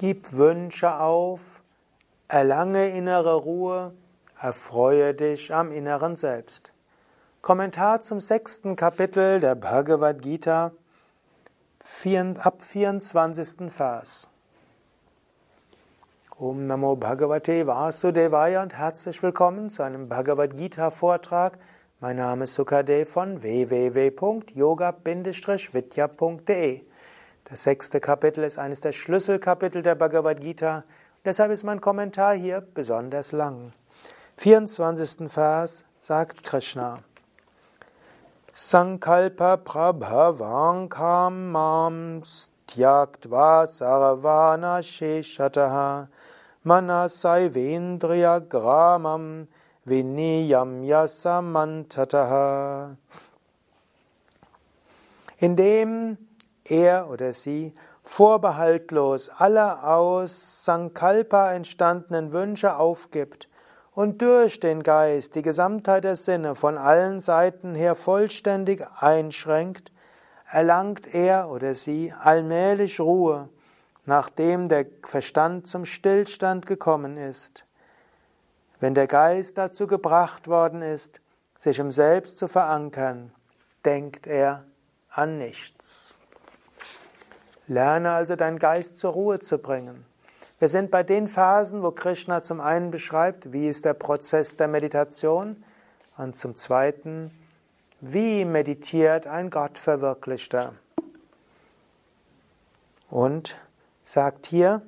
Gib Wünsche auf, erlange innere Ruhe, erfreue dich am inneren Selbst. Kommentar zum sechsten Kapitel der Bhagavad Gita ab 24. Vers. Om Namo Bhagavate Vasudevaya und herzlich willkommen zu einem Bhagavad Gita Vortrag. Mein Name ist Sukadev von www.yoga-vidya.de. Das sechste Kapitel ist eines der Schlüsselkapitel der Bhagavad Gita. Deshalb ist mein Kommentar hier besonders lang. 24. Vers sagt Krishna. Sankalpa prabhavam kamam styaktva sarvana sheshataha manasaivendriya gramam viniyam yasamantataha. Indem er oder sie vorbehaltlos alle aus Sankalpa entstandenen Wünsche aufgibt und durch den Geist die Gesamtheit der Sinne von allen Seiten her vollständig einschränkt, erlangt er oder sie allmählich Ruhe, nachdem der Verstand zum Stillstand gekommen ist. Wenn der Geist dazu gebracht worden ist, sich im Selbst zu verankern, denkt er an nichts. Lerne also deinen Geist zur Ruhe zu bringen. Wir sind bei den Phasen, wo Krishna zum einen beschreibt, wie ist der Prozess der Meditation und zum zweiten, wie meditiert ein Gottverwirklichter. Und sagt hier,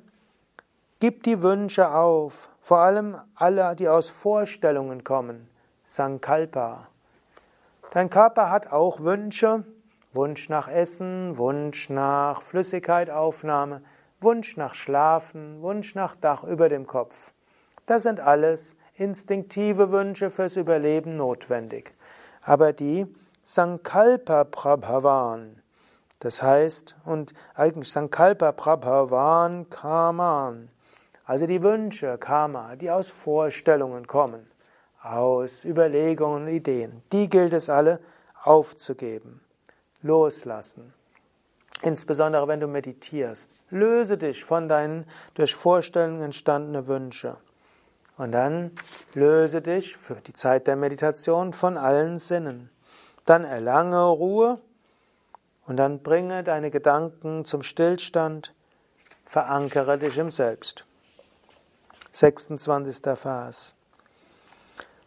gib die Wünsche auf, vor allem alle, die aus Vorstellungen kommen, Sankalpa. Dein Körper hat auch Wünsche, Wunsch nach Essen, Wunsch nach Flüssigkeitaufnahme, Wunsch nach Schlafen, Wunsch nach Dach über dem Kopf. Das sind alles instinktive Wünsche fürs Überleben notwendig. Aber die Sankalpa Prabhavan, das heißt, und eigentlich Sankalpa Prabhavan Kaman, also die Wünsche, Karma, die aus Vorstellungen kommen, aus Überlegungen, Ideen, die gilt es alle aufzugeben, loslassen. Insbesondere wenn du meditierst. Löse dich von deinen durch Vorstellungen entstandenen Wünschen. Und dann löse dich für die Zeit der Meditation von allen Sinnen. Dann erlange Ruhe und dann bringe deine Gedanken zum Stillstand, verankere dich im Selbst. 26. Vers.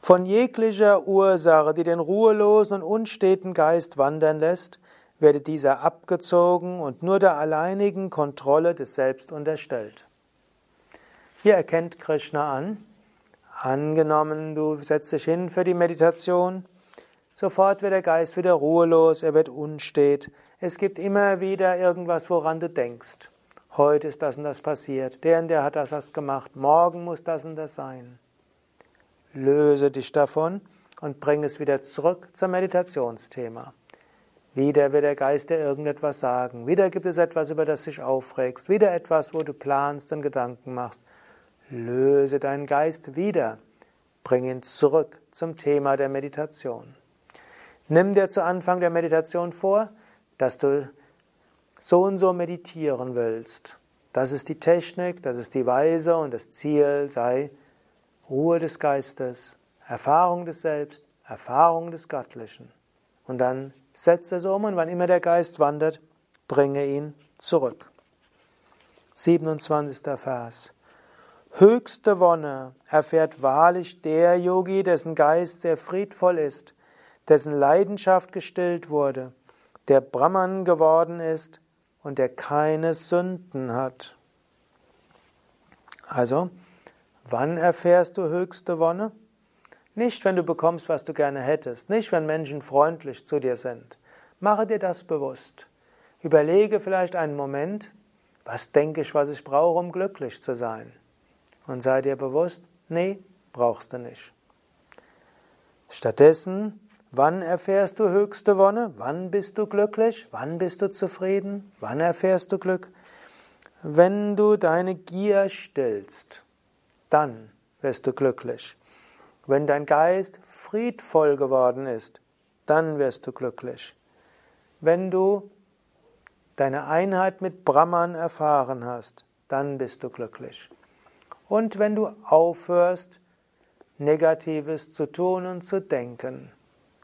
Von jeglicher Ursache, die den ruhelosen und unsteten Geist wandern lässt, werde dieser abgezogen und nur der alleinigen Kontrolle des Selbst unterstellt. Hier erkennt Krishna an, angenommen, du setzt dich hin für die Meditation, sofort wird der Geist wieder ruhelos, er wird unstet, es gibt immer wieder irgendwas, woran du denkst. Heute ist das und das passiert, der und der hat das, das gemacht, morgen muss das und das sein. Löse dich davon und bring es wieder zurück zum Meditationsthema. Wieder wird der Geist dir irgendetwas sagen. Wieder gibt es etwas, über das du dich aufregst. Wieder etwas, wo du planst und Gedanken machst. Löse deinen Geist wieder. Bring ihn zurück zum Thema der Meditation. Nimm dir zu Anfang der Meditation vor, dass du so und so meditieren willst. Das ist die Technik, das ist die Weise und das Ziel sei Ruhe des Geistes, Erfahrung des Selbst, Erfahrung des Göttlichen. Und dann setze es um und wann immer der Geist wandert, bringe ihn zurück. 27. Vers. Höchste Wonne erfährt wahrlich der Yogi, dessen Geist sehr friedvoll ist, dessen Leidenschaft gestillt wurde, der Brahman geworden ist und der keine Sünden hat. Also, wann erfährst du höchste Wonne? Nicht, wenn du bekommst, was du gerne hättest, nicht, wenn Menschen freundlich zu dir sind. Mache dir das bewusst. Überlege vielleicht einen Moment, was denke ich, was ich brauche, um glücklich zu sein. Und sei dir bewusst, nee, brauchst du nicht. Stattdessen, wann erfährst du höchste Wonne? Wann bist du glücklich? Wann bist du zufrieden? Wann erfährst du Glück? Wenn du deine Gier stillst, dann wirst du glücklich. Wenn dein Geist friedvoll geworden ist, dann wirst du glücklich. Wenn du deine Einheit mit Brahman erfahren hast, dann bist du glücklich. Und wenn du aufhörst, Negatives zu tun und zu denken,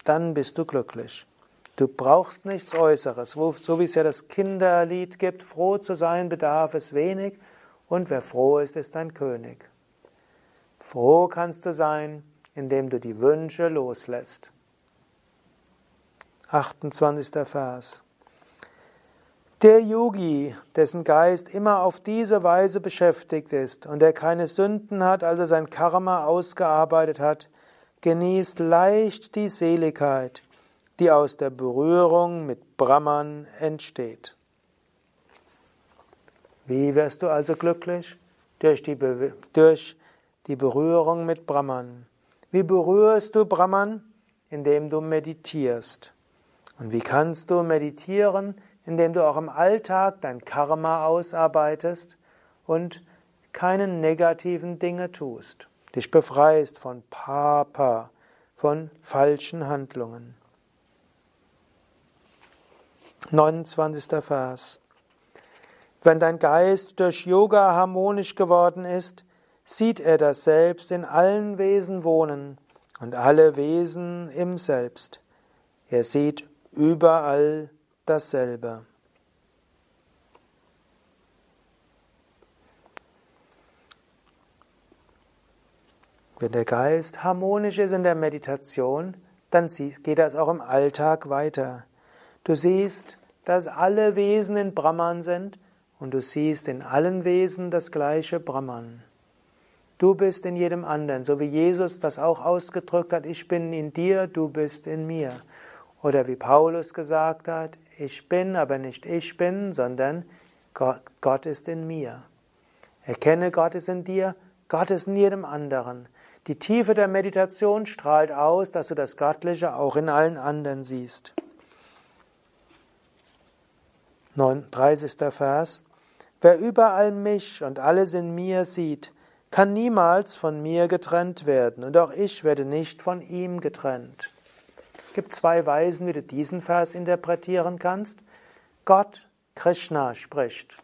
dann bist du glücklich. Du brauchst nichts Äußeres, so wie es ja das Kinderlied gibt, froh zu sein bedarf es wenig, und wer froh ist, ist ein König. Froh kannst du sein, indem du die Wünsche loslässt. 28. Vers. Der Yogi, dessen Geist immer auf diese Weise beschäftigt ist und der keine Sünden hat, also sein Karma ausgearbeitet hat, genießt leicht die Seligkeit, die aus der Berührung mit Brahman entsteht. Wie wirst du also glücklich? Durch die, Be durch die Berührung mit Brahman. Wie berührst du Brahman? Indem du meditierst. Und wie kannst du meditieren? Indem du auch im Alltag dein Karma ausarbeitest und keine negativen Dinge tust. Dich befreist von Papa, von falschen Handlungen. 29. Vers. Wenn dein Geist durch Yoga harmonisch geworden ist, sieht er das Selbst in allen Wesen wohnen und alle Wesen im Selbst. Er sieht überall dasselbe. Wenn der Geist harmonisch ist in der Meditation, dann geht das auch im Alltag weiter. Du siehst, dass alle Wesen in Brahman sind und du siehst in allen Wesen das gleiche Brahman. Du bist in jedem anderen, so wie Jesus das auch ausgedrückt hat, ich bin in dir, du bist in mir. Oder wie Paulus gesagt hat, ich bin, aber nicht ich bin, sondern Gott ist in mir. Erkenne, Gott ist in dir, Gott ist in jedem anderen. Die Tiefe der Meditation strahlt aus, dass du das Göttliche auch in allen anderen siehst. 30. Vers. Wer überall mich und alles in mir sieht, kann niemals von mir getrennt werden, und auch ich werde nicht von ihm getrennt. Es gibt zwei Weisen, wie du diesen Vers interpretieren kannst. Gott, Krishna, spricht.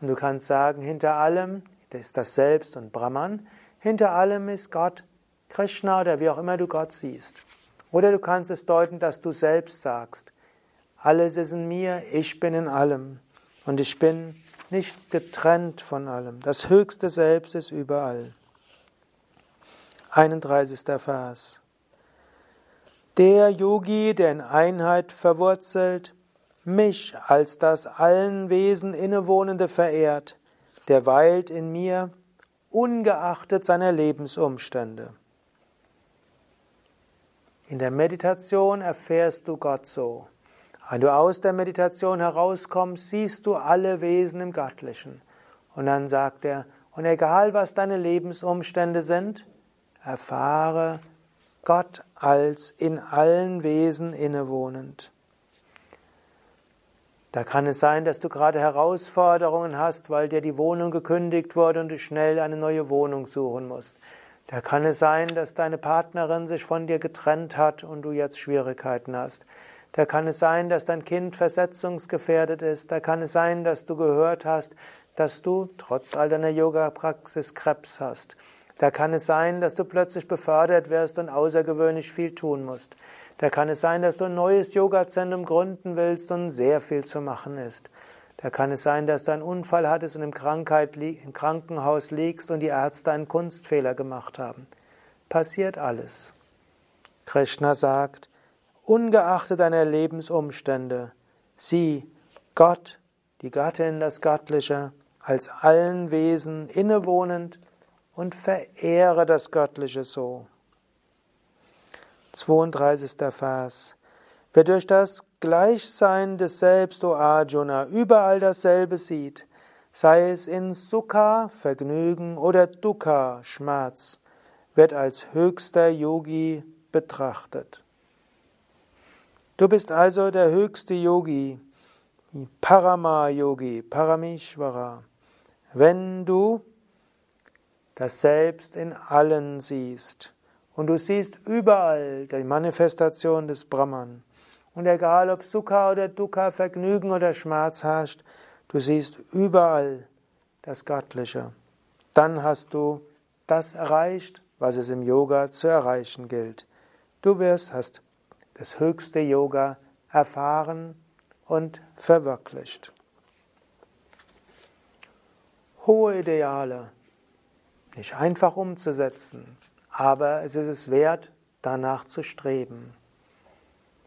Und du kannst sagen, hinter allem ist das Selbst und Brahman, hinter allem ist Gott, Krishna oder wie auch immer du Gott siehst. Oder du kannst es deuten, dass du selbst sagst, alles ist in mir, ich bin in allem und ich bin nicht getrennt von allem. Das höchste Selbst ist überall. 31. Vers. Der Yogi, der in Einheit verwurzelt, mich als das allen Wesen innewohnende verehrt, der weilt in mir, ungeachtet seiner Lebensumstände. In der Meditation erfährst du Gott so. Wenn du aus der Meditation herauskommst, siehst du alle Wesen im Göttlichen. Und dann sagt er, und egal was deine Lebensumstände sind, erfahre Gott als in allen Wesen innewohnend. Da kann es sein, dass du gerade Herausforderungen hast, weil dir die Wohnung gekündigt wurde und du schnell eine neue Wohnung suchen musst. Da kann es sein, dass deine Partnerin sich von dir getrennt hat und du jetzt Schwierigkeiten hast. Da kann es sein, dass dein Kind versetzungsgefährdet ist. Da kann es sein, dass du gehört hast, dass du trotz all deiner Yoga-Praxis Krebs hast. Da kann es sein, dass du plötzlich befördert wirst und außergewöhnlich viel tun musst. Da kann es sein, dass du ein neues Yoga-Zentrum gründen willst und sehr viel zu machen ist. Da kann es sein, dass du einen Unfall hattest und im, Krankheit, im Krankenhaus liegst und die Ärzte einen Kunstfehler gemacht haben. Passiert alles. Krishna sagt, ungeachtet deiner Lebensumstände, sieh Gott, die Gattin, das Göttliche, als allen Wesen innewohnend und verehre das Göttliche so. 32. Vers. Wer durch das Gleichsein des Selbst, o Arjuna, überall dasselbe sieht, sei es in Sukha, Vergnügen oder Dukkha, Schmerz, wird als höchster Yogi betrachtet. Du bist also der höchste Yogi, Parama Yogi, Parameshvara. Wenn du das Selbst in allen siehst. Und du siehst überall die Manifestation des Brahman. Und egal ob Sukha oder Dukkha, Vergnügen oder Schmerz herrscht, du siehst überall das Göttliche. Dann hast du das erreicht, was es im Yoga zu erreichen gilt. Du wirst, hast das höchste Yoga erfahren und verwirklicht. Hohe Ideale, nicht einfach umzusetzen, aber es ist es wert, danach zu streben.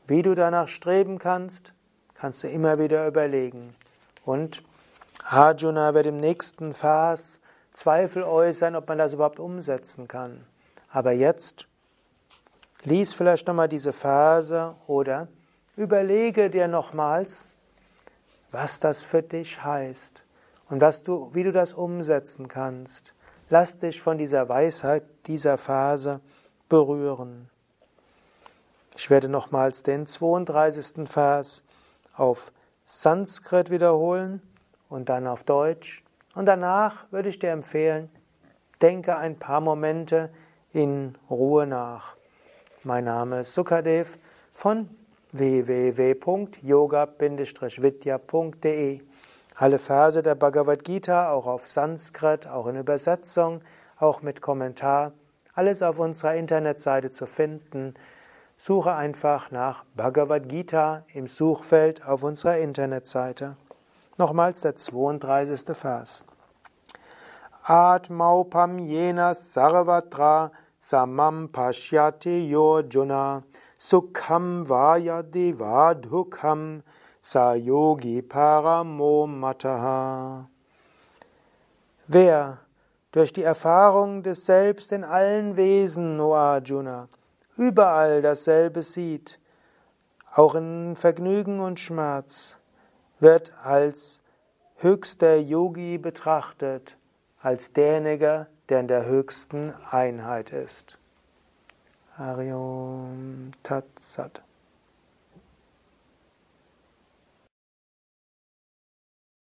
Wie du danach streben kannst, kannst du immer wieder überlegen. Und Arjuna wird im nächsten Vers Zweifel äußern, ob man das überhaupt umsetzen kann. Aber jetzt lies vielleicht nochmal diese Verse oder überlege dir nochmals, was das für dich heißt und was du, wie du das umsetzen kannst. Lass dich von dieser Weisheit dieser Phase berühren. Ich werde nochmals den 32. Vers auf Sanskrit wiederholen und dann auf Deutsch. Und danach würde ich dir empfehlen, denke ein paar Momente in Ruhe nach. Mein Name ist Sukadev von www.yoga-vidya.de. Alle Verse der Bhagavad Gita, auch auf Sanskrit, auch in Übersetzung, auch mit Kommentar, alles auf unserer Internetseite zu finden. Suche einfach nach Bhagavad Gita im Suchfeld auf unserer Internetseite. Nochmals der 32. Vers. Atmaupam jenas sarvatra samam pashyati yojuna sukham vayadi yogi paramo mataha. Wer durch die Erfahrung des Selbst in allen Wesen, O Arjuna, überall dasselbe sieht, auch in Vergnügen und Schmerz, wird als höchster Yogi betrachtet, als derjenige, der in der höchsten Einheit ist. Hariom Tat Sat.